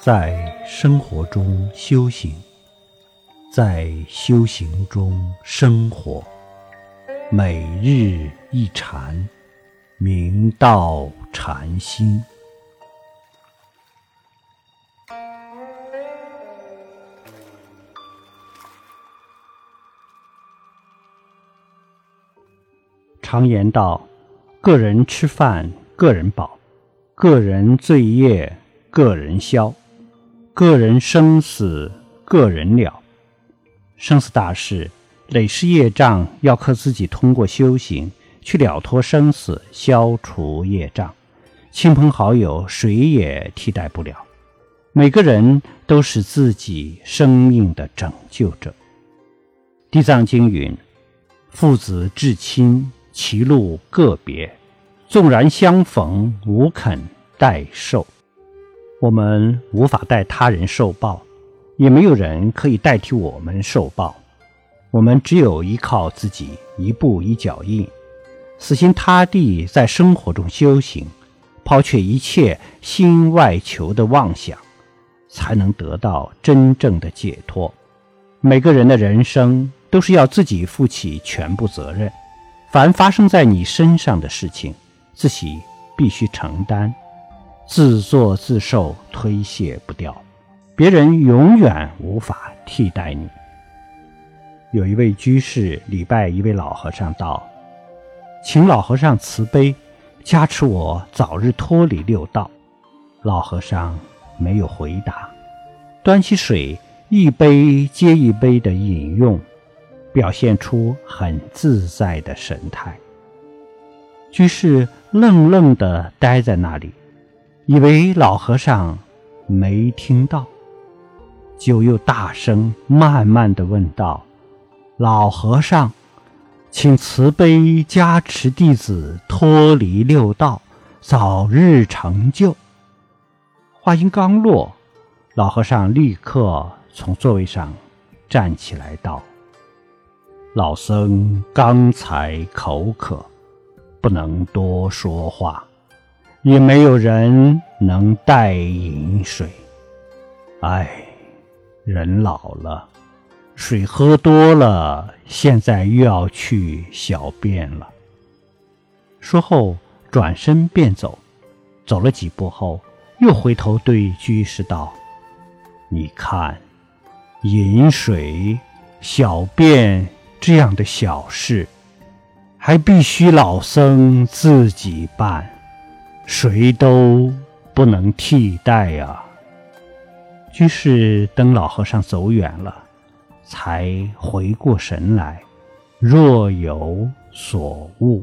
在生活中修行，在修行中生活，每日一禅，明道禅心。常言道：“个人吃饭，个人饱；个人罪业，个人消；个人生死，个人了。”生死大事，累世业障，要靠自己通过修行去了脱生死，消除业障。亲朋好友，谁也替代不了。每个人都是自己生命的拯救者。《地藏经》云：“父子至亲。”其路个别，纵然相逢，无肯代受。我们无法代他人受报，也没有人可以代替我们受报。我们只有依靠自己，一步一脚印，死心塌地在生活中修行，抛却一切心外求的妄想，才能得到真正的解脱。每个人的人生都是要自己负起全部责任。凡发生在你身上的事情，自己必须承担，自作自受，推卸不掉。别人永远无法替代你。有一位居士礼拜一位老和尚道：“请老和尚慈悲，加持我早日脱离六道。”老和尚没有回答，端起水一杯接一杯的饮用。表现出很自在的神态。居士愣愣地呆在那里，以为老和尚没听到，就又大声慢慢的问道：“老和尚，请慈悲加持弟子脱离六道，早日成就。”话音刚落，老和尚立刻从座位上站起来道。老僧刚才口渴，不能多说话，也没有人能代饮水。唉，人老了，水喝多了，现在又要去小便了。说后转身便走，走了几步后，又回头对居士道：“你看，饮水、小便。”这样的小事，还必须老僧自己办，谁都不能替代呀。居士等老和尚走远了，才回过神来，若有所悟。